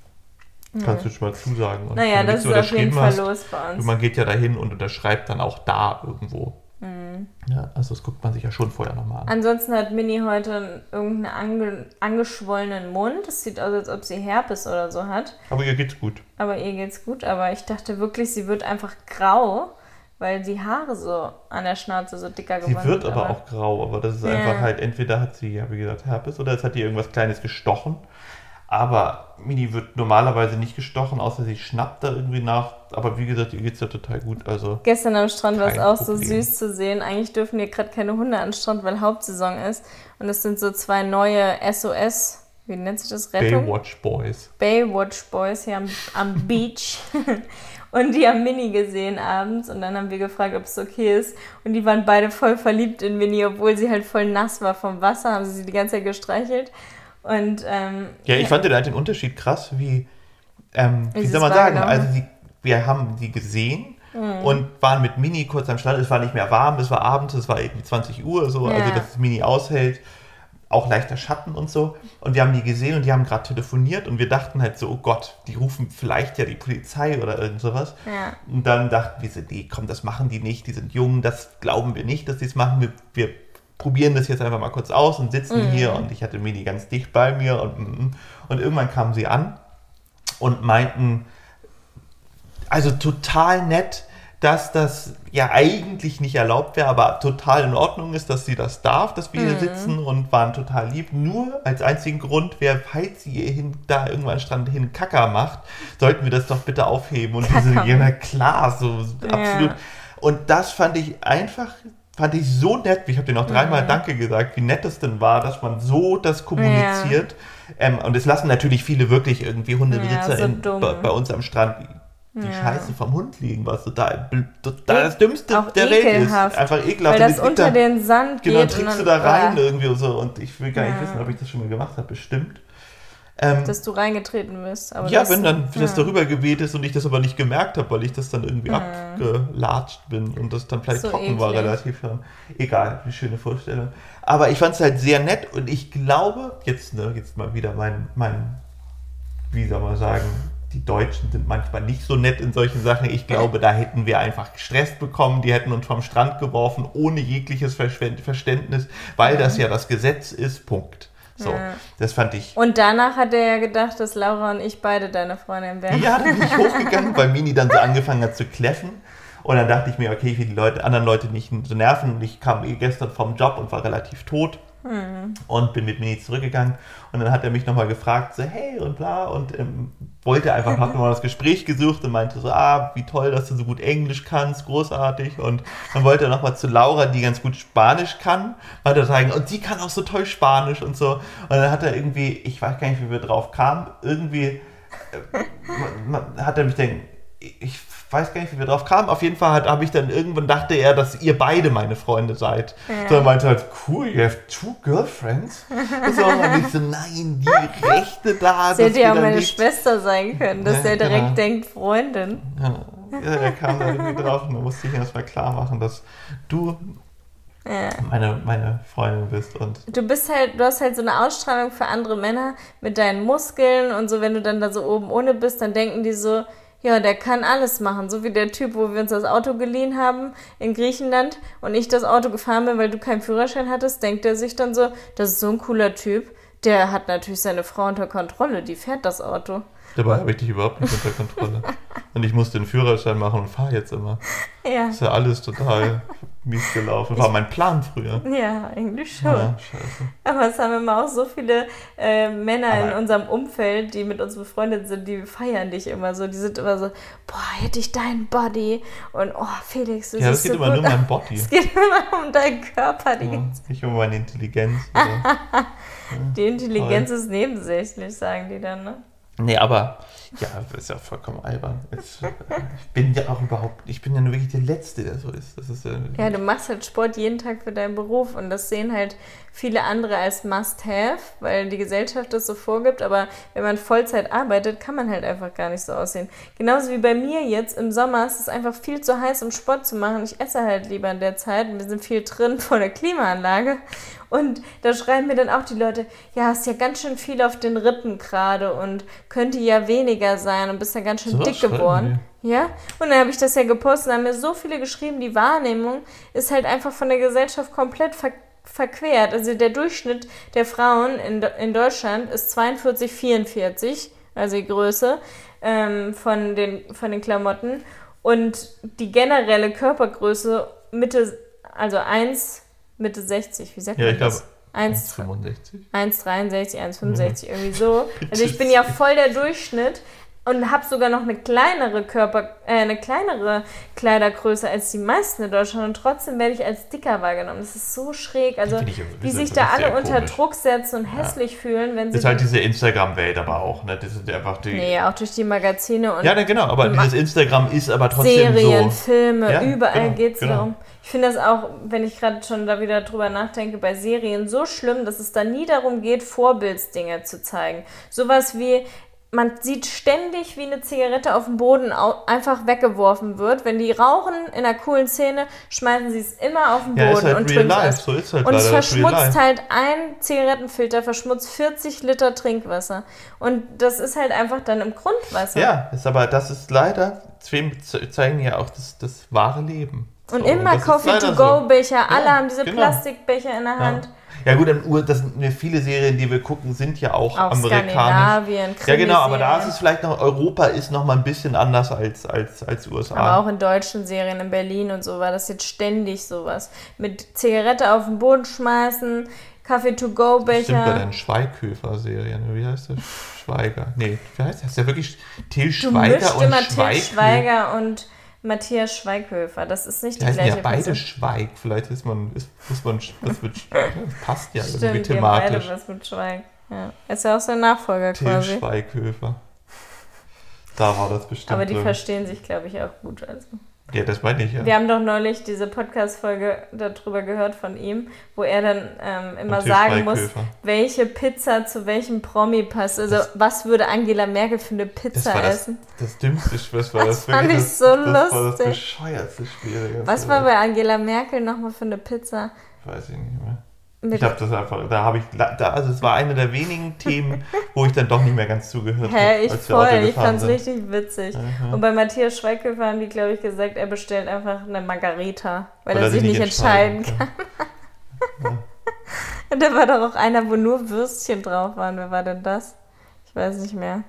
Kannst du schon mal zusagen. Und naja, das ist auf jeden Fall hast, los bei uns. Man geht ja dahin und unterschreibt dann auch da irgendwo. Mhm. Ja, also das guckt man sich ja schon vorher nochmal an. Ansonsten hat Mini heute irgendeinen ange angeschwollenen Mund. Es sieht aus, als ob sie Herpes oder so hat. Aber ihr geht's gut. Aber ihr geht's gut. Aber ich dachte wirklich, sie wird einfach grau, weil die Haare so an der Schnauze so dicker geworden sind. Sie wird aber, aber, auch grau, aber das ist ja. einfach halt, entweder hat sie, ja wie gesagt, Herpes oder es hat ihr irgendwas Kleines gestochen. Aber Mini wird normalerweise nicht gestochen, außer sie schnappt da irgendwie nach. Aber wie gesagt, ihr geht es ja total gut. Also Gestern am Strand war es auch so süß zu sehen. Eigentlich dürfen hier gerade keine Hunde an den Strand, weil Hauptsaison ist. Und es sind so zwei neue SOS, wie nennt sich das? Rettung? Baywatch Boys. Baywatch Boys hier am, am Beach. Und die haben Mini gesehen abends und dann haben wir gefragt, ob es okay ist. Und die waren beide voll verliebt in Mini, obwohl sie halt voll nass war vom Wasser, haben sie sie die ganze Zeit gestreichelt. Und, ähm, ja, ich ja. fand den, Unterschied krass, wie, ähm, wie soll man sagen, also sie, wir haben die gesehen mhm. und waren mit Mini kurz am Strand. Es war nicht mehr warm, es war abends, es war irgendwie 20 Uhr, so, also ja. also dass das Mini aushält. Auch leichter Schatten und so. Und wir haben die gesehen und die haben gerade telefoniert und wir dachten halt so, oh Gott, die rufen vielleicht ja die Polizei oder irgend sowas. Ja. Und dann dachten wir so, nee, komm, das machen die nicht, die sind jung, das glauben wir nicht, dass die es machen. Wir, wir probieren das jetzt einfach mal kurz aus und sitzen mhm. hier und ich hatte Mini ganz dicht bei mir und, mm, mm. und irgendwann kamen sie an und meinten, also total nett, dass das ja eigentlich nicht erlaubt wäre, aber total in Ordnung ist, dass sie das darf, dass wir mhm. hier sitzen und waren total lieb. Nur als einzigen Grund wäre, falls sie hin, da irgendwann Strand hin Kacker macht, sollten wir das doch bitte aufheben. Und diese, ja, klar, so ja. absolut. Und das fand ich einfach fand ich so nett. Ich habe dir noch dreimal mhm. Danke gesagt, wie nett es denn war, dass man so das kommuniziert. Ja. Ähm, und es lassen natürlich viele wirklich irgendwie Hundebesitzer ja, so bei, bei, uns am Strand die ja. Scheiße vom Hund liegen, was total, total das Dümmste Auch der Welt ist. Einfach ekelhaft. Weil das unter da, den Sand genau, geht. Genau, trinkst du da rein irgendwie und so. Und ich will gar nicht wissen, ob ich das schon mal gemacht habe. Bestimmt. Ähm, dass du reingetreten bist. ja, wenn dann ja. das darüber geweht ist und ich das aber nicht gemerkt habe, weil ich das dann irgendwie ja. abgelatscht bin und das dann vielleicht so trocken eklig. war relativ. Ja. Egal, eine schöne Vorstellung. Aber ich fand es halt sehr nett und ich glaube, jetzt, ne, jetzt mal wieder mein, mein, wie soll man sagen, die Deutschen sind manchmal nicht so nett in solchen Sachen. Ich glaube, da hätten wir einfach gestresst bekommen. Die hätten uns vom Strand geworfen, ohne jegliches Verständnis, weil das ja das Gesetz ist. Punkt. So, ja. das fand ich. Und danach hat er ja gedacht, dass Laura und ich beide deine Freundin wären. Ja, dann bin ich hochgegangen, weil Mini dann so angefangen hat zu kläffen. Und dann dachte ich mir, okay, ich will die Leute, anderen Leute nicht so nerven. Und ich kam eh gestern vom Job und war relativ tot. Mhm. Und bin mit Mini zurückgegangen. Und dann hat er mich nochmal gefragt, so, hey und bla. Und ähm, wollte einfach, hat nochmal das Gespräch gesucht und meinte so, ah, wie toll, dass du so gut Englisch kannst, großartig. Und dann wollte er nochmal zu Laura, die ganz gut Spanisch kann, weiter sagen, und sie kann auch so toll Spanisch und so. Und dann hat er irgendwie, ich weiß gar nicht, wie wir drauf kamen, irgendwie äh, hat er mich dann, ich weiß gar nicht, wie wir drauf kamen. Auf jeden Fall habe ich dann irgendwann dachte er, dass ihr beide meine Freunde seid. Ja. So er meinte halt, cool, you have two girlfriends. so, und ich so, nein, die Rechte da. Sie hätte ja auch meine nicht... Schwester sein können, dass ja, der direkt genau. denkt, Freundin. Ja. ja, er kam da irgendwie drauf und da musste ich erstmal klar machen, dass du ja. meine, meine Freundin bist. Und du bist halt, du hast halt so eine Ausstrahlung für andere Männer mit deinen Muskeln und so, wenn du dann da so oben ohne bist, dann denken die so, ja, der kann alles machen. So wie der Typ, wo wir uns das Auto geliehen haben in Griechenland und ich das Auto gefahren bin, weil du keinen Führerschein hattest, denkt er sich dann so, das ist so ein cooler Typ. Der hat natürlich seine Frau unter Kontrolle, die fährt das Auto. Dabei habe ich dich überhaupt nicht unter Kontrolle. und ich musste den Führerschein machen und fahre jetzt immer. Ja. ist ja alles total mies gelaufen. War mein Plan früher. Ja, eigentlich schon. Ja, scheiße. Aber es haben immer auch so viele äh, Männer Aber in unserem Umfeld, die mit uns befreundet sind, die feiern dich immer so. Die sind immer so, boah, hätte ich deinen Body. Und oh, Felix, du Ja, es geht so immer nur um meinen Body. Es geht immer um deinen Körper. Die ja, nicht um meine Intelligenz. die Intelligenz Toll. ist nebensächlich, sagen die dann, ne? Nee, aber ja, das ist ja vollkommen albern. Ich bin ja auch überhaupt, ich bin ja nur wirklich der Letzte, der so ist. Das ist ja, ja, du machst halt Sport jeden Tag für deinen Beruf und das sehen halt viele andere als Must-Have, weil die Gesellschaft das so vorgibt. Aber wenn man Vollzeit arbeitet, kann man halt einfach gar nicht so aussehen. Genauso wie bei mir jetzt im Sommer ist es einfach viel zu heiß, um Sport zu machen. Ich esse halt lieber in der Zeit. Wir sind viel drin vor der Klimaanlage und da schreiben mir dann auch die Leute, ja, hast ja ganz schön viel auf den Rippen gerade und könnte ja weniger sein und bist ja ganz schön so, dick geworden. Ja, und dann habe ich das ja gepostet und haben mir so viele geschrieben, die Wahrnehmung ist halt einfach von der Gesellschaft komplett ver verquert. Also der Durchschnitt der Frauen in, in Deutschland ist 42, 44, also die Größe ähm, von, den, von den Klamotten. Und die generelle Körpergröße Mitte, also 1 Mitte 60, wie sagt ja, man ich das? 1,65, 1,63, 1,65, irgendwie so. Also ich bin ja voll der Durchschnitt und habe sogar noch eine kleinere Körper, äh, eine kleinere Kleidergröße als die meisten in Deutschland und trotzdem werde ich als dicker wahrgenommen. Das ist so schräg. Also wie sich da alle unter Druck setzen und hässlich ja. fühlen, wenn sie. Das ist halt diese Instagram-Welt aber auch, ne? Das sind einfach die. Nee, auch durch die Magazine und. Ja, ne, genau, aber dieses Instagram ist aber trotzdem Serien, so. Filme, ja, überall genau, geht es genau. darum. Ich finde das auch, wenn ich gerade schon da wieder drüber nachdenke, bei Serien so schlimm, dass es da nie darum geht, Vorbildsdinge zu zeigen. Sowas wie, man sieht ständig, wie eine Zigarette auf dem Boden einfach weggeworfen wird. Wenn die rauchen in einer coolen Szene, schmeißen sie es immer auf den Boden ja, ist halt und trinken es. So ist halt und es verschmutzt halt ein Zigarettenfilter, verschmutzt 40 Liter Trinkwasser. Und das ist halt einfach dann im Grundwasser. Ja, ist aber das ist leider, zeigen ja auch das, das wahre Leben. Und so, immer Coffee-to-go-Becher, so. alle ja, haben diese genau. Plastikbecher in der Hand. Ja. ja gut, das sind viele Serien, die wir gucken, sind ja auch, auch amerikanisch. Skandinavien, ja genau, aber da ist es vielleicht noch, Europa ist noch mal ein bisschen anders als, als, als USA. Aber auch in deutschen Serien, in Berlin und so war das jetzt ständig sowas. Mit Zigarette auf den Boden schmeißen, Kaffee-to-go-Becher. Stimmt bei den Schweighöfer-Serien, wie heißt der? Schweiger. Nee, wie heißt der? Heißt der wirklich Till Schweiger und immer Schweighöfer? Till Schweiger und Matthias Schweighöfer. Das ist nicht die, die gleiche ja beide Person. Schweig. Vielleicht ist man, ist, muss man, was mit, passt ja Stimmt, irgendwie thematisch. beide was mit Schweig. Ja. Ist ja auch sein Nachfolger Till quasi. Schweighöfer. Da war das bestimmt. Aber die drin. verstehen sich, glaube ich, auch gut. Also. Ja, das meine ich ja. Wir haben doch neulich diese Podcast-Folge darüber gehört von ihm, wo er dann ähm, immer sagen muss, welche Pizza zu welchem Promi passt. Also, das, was würde Angela Merkel für eine Pizza das essen? Das, das Dümmste, was war das? das fand ich so lustig. Das war das bescheuerste Spiel. Was war bei Angela Merkel nochmal für eine Pizza? Weiß ich nicht mehr. Ich habe das einfach, da habe ich, da, also es war eine der wenigen Themen, wo ich dann doch nicht mehr ganz zugehört habe. Hä, ich voll, ich fand es richtig witzig. Aha. Und bei Matthias Schweighöfer haben die, glaube ich, gesagt, er bestellt einfach eine Margarita, weil, weil er sich nicht entscheiden kann. Ja. Und da war doch auch einer, wo nur Würstchen drauf waren. Wer war denn das? Ich weiß nicht mehr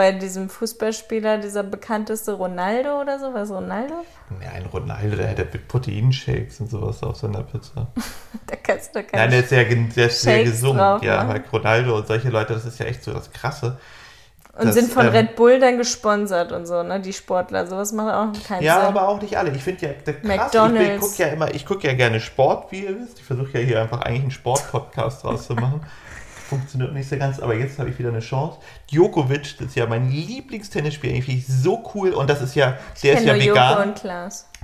bei diesem Fußballspieler, dieser bekannteste Ronaldo oder so? Was Ronaldo? Ja, ein Ronaldo, der hätte Proteinshakes und sowas auf seiner Pizza. da kannst du keine Nein, der ist sehr, der ist sehr gesund. Ja, weil Ronaldo und solche Leute, das ist ja echt so das Krasse. Und das, sind von ähm, Red Bull dann gesponsert und so, ne? Die Sportler. Sowas macht auch keinen ja, Sinn. Ja, aber auch nicht alle. Ich finde ja, der krass, McDonald's. ich gucke ja immer, ich gucke ja gerne Sport, wie ihr wisst. Ich versuche ja hier einfach eigentlich einen Sportpodcast draus zu machen. funktioniert nicht so ganz, aber jetzt habe ich wieder eine Chance. Djokovic, das ist ja mein Lieblingstennisspieler, finde ich so cool und das ist ja, der ist ja vegan.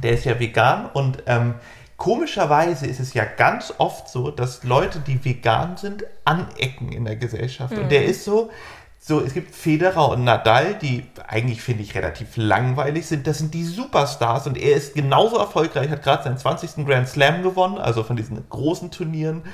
Der ist ja vegan und ähm, komischerweise ist es ja ganz oft so, dass Leute, die vegan sind, anecken in der Gesellschaft. Mhm. Und der ist so, so, es gibt Federer und Nadal, die eigentlich, finde ich, relativ langweilig sind. Das sind die Superstars und er ist genauso erfolgreich, hat gerade seinen 20. Grand Slam gewonnen, also von diesen großen Turnieren,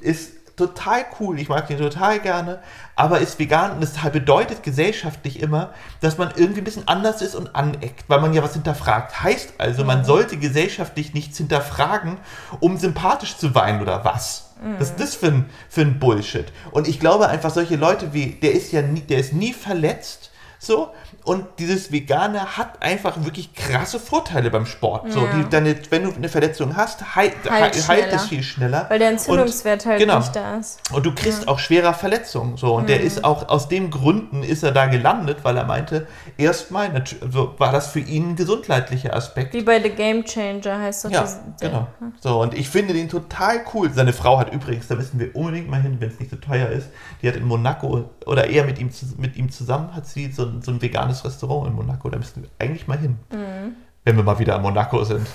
ist total cool, ich mag den total gerne, aber ist vegan und das bedeutet gesellschaftlich immer, dass man irgendwie ein bisschen anders ist und aneckt, weil man ja was hinterfragt. Heißt also, man sollte gesellschaftlich nichts hinterfragen, um sympathisch zu weinen oder was. Was ist das für ein, für ein Bullshit? Und ich glaube einfach, solche Leute wie, der ist ja nie, der ist nie verletzt, So, und dieses Vegane hat einfach wirklich krasse Vorteile beim Sport. Ja. So, die, deine, wenn du eine Verletzung hast, heil, heilt, heilt es viel schneller. Weil der Entzündungswert und, halt genau. nicht da ist. Und du kriegst ja. auch schwerer Verletzungen. So, und mhm. der ist auch aus dem Gründen ist er da gelandet, weil er meinte, erstmal also war das für ihn ein gesundheitlicher Aspekt. Wie bei The Game Changer heißt das. Ja, genau. So, und ich finde den total cool. Seine Frau hat übrigens, da müssen wir unbedingt mal hin, wenn es nicht so teuer ist, die hat in Monaco oder eher mit ihm, mit ihm zusammen hat sie so, so ein veganes Restaurant in Monaco. Da müssen wir eigentlich mal hin. Mhm. Wenn wir mal wieder in Monaco sind.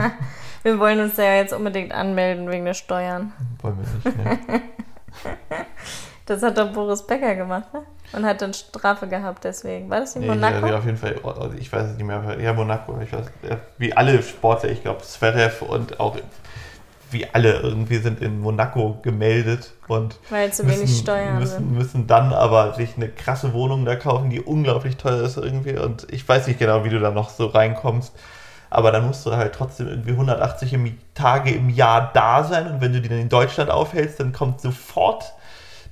wir wollen uns ja jetzt unbedingt anmelden wegen der Steuern. Wollen wir nicht, ne? Das hat doch Boris Becker gemacht, ne? Und hat dann Strafe gehabt deswegen. War das in Monaco? Ja, auf jeden Fall. Also ich weiß es nicht mehr. Ja, Monaco. Ich weiß, wie alle Sportler, ich glaube, Zverev und auch wie alle irgendwie sind in Monaco gemeldet und Weil zu müssen, wenig Steuern müssen, müssen dann aber sich eine krasse Wohnung da kaufen, die unglaublich teuer ist irgendwie und ich weiß nicht genau, wie du da noch so reinkommst, aber dann musst du halt trotzdem irgendwie 180 im, Tage im Jahr da sein und wenn du die dann in Deutschland aufhältst, dann kommt sofort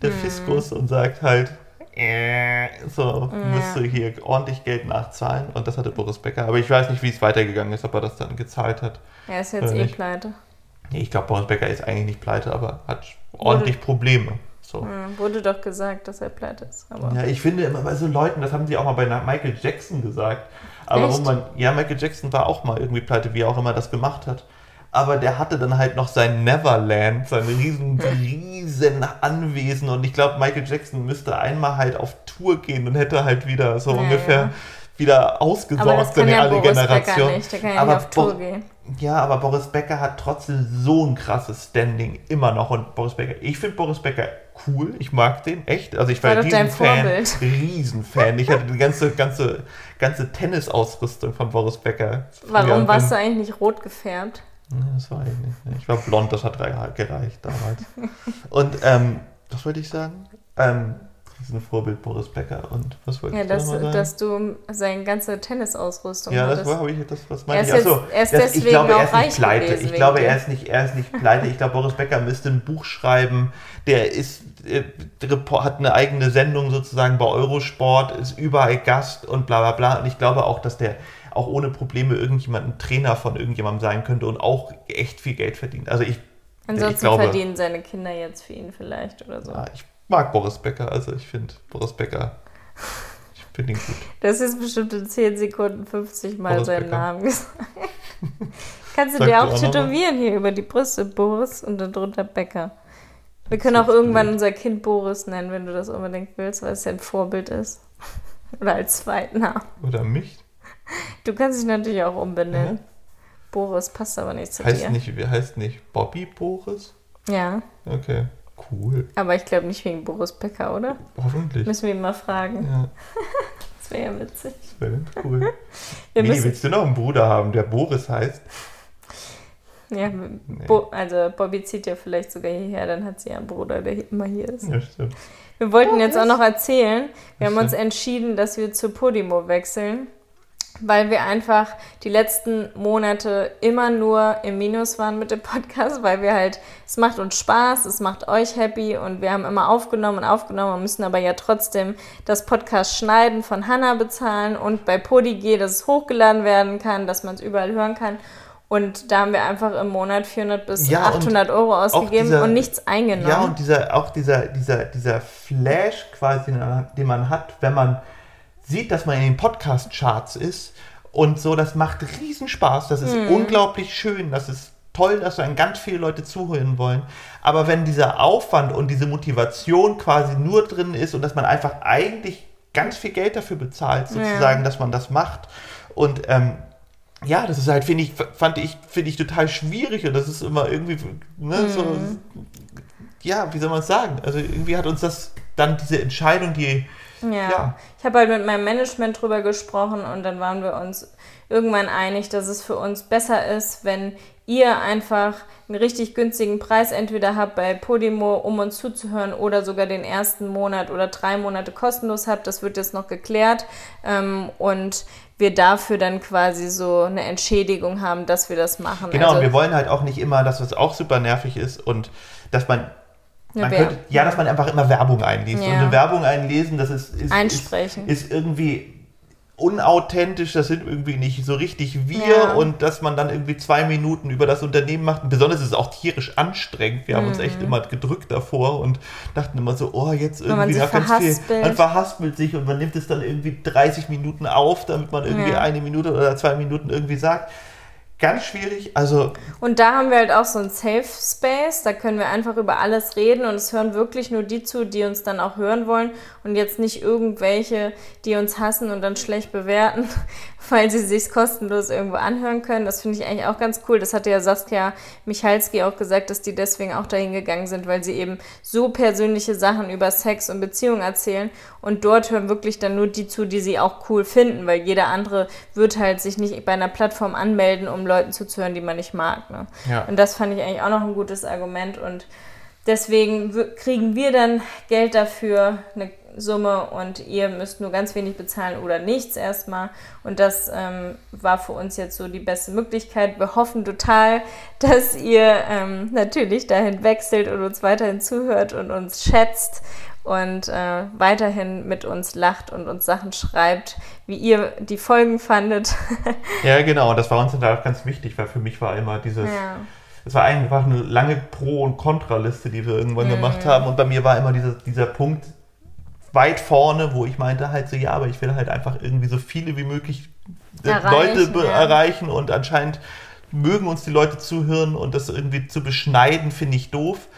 der hm. Fiskus und sagt halt, äh, so ja. musst du hier ordentlich Geld nachzahlen und das hatte Boris Becker, aber ich weiß nicht, wie es weitergegangen ist, ob er das dann gezahlt hat. Er ist jetzt eh pleite. Nee, ich glaube, Boris Becker ist eigentlich nicht pleite, aber hat ordentlich wurde, Probleme. So. Ja, wurde doch gesagt, dass er pleite ist. Aber ja, ich finde immer bei so Leuten, das haben sie auch mal bei Michael Jackson gesagt. Aber Echt? wo man, ja, Michael Jackson war auch mal irgendwie pleite, wie er auch immer das gemacht hat. Aber der hatte dann halt noch sein Neverland, sein riesen, riesen Anwesen. Und ich glaube, Michael Jackson müsste einmal halt auf Tour gehen und hätte halt wieder so ja, ungefähr ja. wieder ausgesorgt in ja alle Generation. Nicht. Der kann ja aber nicht auf Tour gehen. Ja, aber Boris Becker hat trotzdem so ein krasses Standing immer noch. Und Boris Becker, ich finde Boris Becker cool. Ich mag den echt. Also ich war, war Riesenfan. Riesenfan. Ich hatte die ganze, ganze, ganze Tennisausrüstung von Boris Becker. Warum warst du eigentlich nicht rot gefärbt? Das war ich nicht. Ich war blond, das hat gereicht damals. Und ähm, was wollte ich sagen? Ähm, das ein Vorbild Boris Becker und was wollte ja, ich dass, sagen? dass du seine ganze Tennisausrustung Ja, das war, habe ich, das, was meine ich? Achso, er ist das, ich glaube, er ist nicht pleite. Ich glaube, er ist nicht, er ist nicht pleite. Ich glaube, Boris Becker müsste ein Buch schreiben. Der ist, äh, hat eine eigene Sendung sozusagen bei Eurosport, ist überall Gast und bla bla bla. Und ich glaube auch, dass der auch ohne Probleme irgendjemand ein Trainer von irgendjemandem sein könnte und auch echt viel Geld verdient. Also ich Ansonsten glaube, verdienen seine Kinder jetzt für ihn vielleicht oder so. Ja, ich mag Boris Becker, also ich finde Boris Becker, ich finde ihn gut. Das ist bestimmt in 10 Sekunden 50 Mal Boris seinen Becker. Namen gesagt. Kannst du Sag dir auch tätowieren hier über die Brüste, Boris und dann drunter Becker. Wir können auch irgendwann unser Kind Boris nennen, wenn du das unbedingt willst, weil es ja ein Vorbild ist. Oder als Zweitnamen. Oder mich. Du kannst dich natürlich auch umbenennen. Mhm. Boris passt aber nicht zu heißt dir. Nicht, heißt nicht Bobby Boris? Ja. Okay, cool. Aber ich glaube nicht wegen Boris Becker, oder? Hoffentlich. Müssen wir ihn mal fragen. Ja. das wäre ja witzig. Das wäre cool. wir Mini, willst du noch einen Bruder haben, der Boris heißt? Ja, nee. Bo also Bobby zieht ja vielleicht sogar hierher, dann hat sie ja einen Bruder, der immer hier ist. Ja, stimmt. Wir wollten oh, jetzt auch noch erzählen, wir haben uns entschieden, dass wir zu Podimo wechseln weil wir einfach die letzten Monate immer nur im Minus waren mit dem Podcast, weil wir halt, es macht uns Spaß, es macht euch happy und wir haben immer aufgenommen und aufgenommen und müssen aber ja trotzdem das Podcast schneiden von Hanna bezahlen und bei Podig, dass es hochgeladen werden kann, dass man es überall hören kann. Und da haben wir einfach im Monat 400 bis ja, 800 Euro ausgegeben dieser, und nichts eingenommen. Ja, und dieser, auch dieser, dieser, dieser Flash quasi, den man hat, wenn man sieht, dass man in den Podcast-Charts ist und so, das macht riesen Spaß, das ist mhm. unglaublich schön, das ist toll, dass dann ganz viele Leute zuhören wollen. Aber wenn dieser Aufwand und diese Motivation quasi nur drin ist und dass man einfach eigentlich ganz viel Geld dafür bezahlt, sozusagen, ja. dass man das macht und ähm, ja, das ist halt, finde ich, fand ich, finde ich total schwierig und das ist immer irgendwie, ne, mhm. so, ja, wie soll man es sagen? Also irgendwie hat uns das dann diese Entscheidung, die ja. ja. Ich habe halt mit meinem Management drüber gesprochen und dann waren wir uns irgendwann einig, dass es für uns besser ist, wenn ihr einfach einen richtig günstigen Preis entweder habt bei Podimo, um uns zuzuhören, oder sogar den ersten Monat oder drei Monate kostenlos habt. Das wird jetzt noch geklärt. Ähm, und wir dafür dann quasi so eine Entschädigung haben, dass wir das machen. Genau, also, und wir wollen halt auch nicht immer, dass das auch super nervig ist und dass man man könnte, ja, dass man einfach immer Werbung einliest. Ja. Und eine Werbung einlesen, das ist, ist, Einsprechen. ist, ist irgendwie unauthentisch, das sind irgendwie nicht so richtig wir ja. und dass man dann irgendwie zwei Minuten über das Unternehmen macht. Besonders ist es auch tierisch anstrengend. Wir haben uns echt mhm. immer gedrückt davor und dachten immer so, oh, jetzt irgendwie da ganz viel. Man verhaspelt sich und man nimmt es dann irgendwie 30 Minuten auf, damit man irgendwie ja. eine Minute oder zwei Minuten irgendwie sagt ganz schwierig. Also und da haben wir halt auch so ein Safe Space, da können wir einfach über alles reden und es hören wirklich nur die zu, die uns dann auch hören wollen und jetzt nicht irgendwelche, die uns hassen und dann schlecht bewerten, weil sie sich kostenlos irgendwo anhören können. Das finde ich eigentlich auch ganz cool. Das hatte ja Saskia Michalski auch gesagt, dass die deswegen auch dahin gegangen sind, weil sie eben so persönliche Sachen über Sex und Beziehungen erzählen und dort hören wirklich dann nur die zu, die sie auch cool finden, weil jeder andere wird halt sich nicht bei einer Plattform anmelden, um Leuten zuzuhören, die man nicht mag. Ne? Ja. Und das fand ich eigentlich auch noch ein gutes Argument und deswegen kriegen wir dann Geld dafür, eine Summe und ihr müsst nur ganz wenig bezahlen oder nichts erstmal. Und das ähm, war für uns jetzt so die beste Möglichkeit. Wir hoffen total, dass ihr ähm, natürlich dahin wechselt und uns weiterhin zuhört und uns schätzt und äh, weiterhin mit uns lacht und uns Sachen schreibt, wie ihr die Folgen fandet. ja, genau, das war uns dann auch ganz wichtig, weil für mich war immer dieses. Ja. Es war einfach eine lange Pro- und Kontraliste, die wir irgendwann mhm. gemacht haben. Und bei mir war immer dieser, dieser Punkt weit vorne, wo ich meinte halt so, ja, aber ich will halt einfach irgendwie so viele wie möglich äh, erreichen, Leute ja. erreichen und anscheinend mögen uns die Leute zuhören und das irgendwie zu beschneiden, finde ich doof.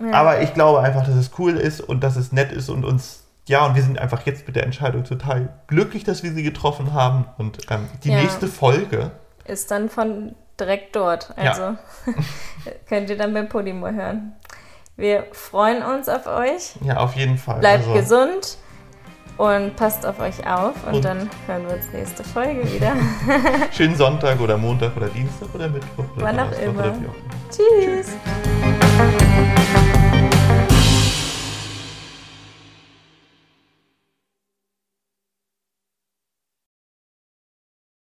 Ja. Aber ich glaube einfach, dass es cool ist und dass es nett ist und uns, ja, und wir sind einfach jetzt mit der Entscheidung total glücklich, dass wir sie getroffen haben. Und ähm, die ja. nächste Folge ist dann von direkt dort. Also ja. könnt ihr dann beim Podimo hören. Wir freuen uns auf euch. Ja, auf jeden Fall. Bleibt also. gesund und passt auf euch auf und, und, dann hören wir uns nächste Folge wieder. Schönen Sonntag oder Montag oder Dienstag oder Mittwoch. Oder Wann auch immer. Tschüss. Tschüss.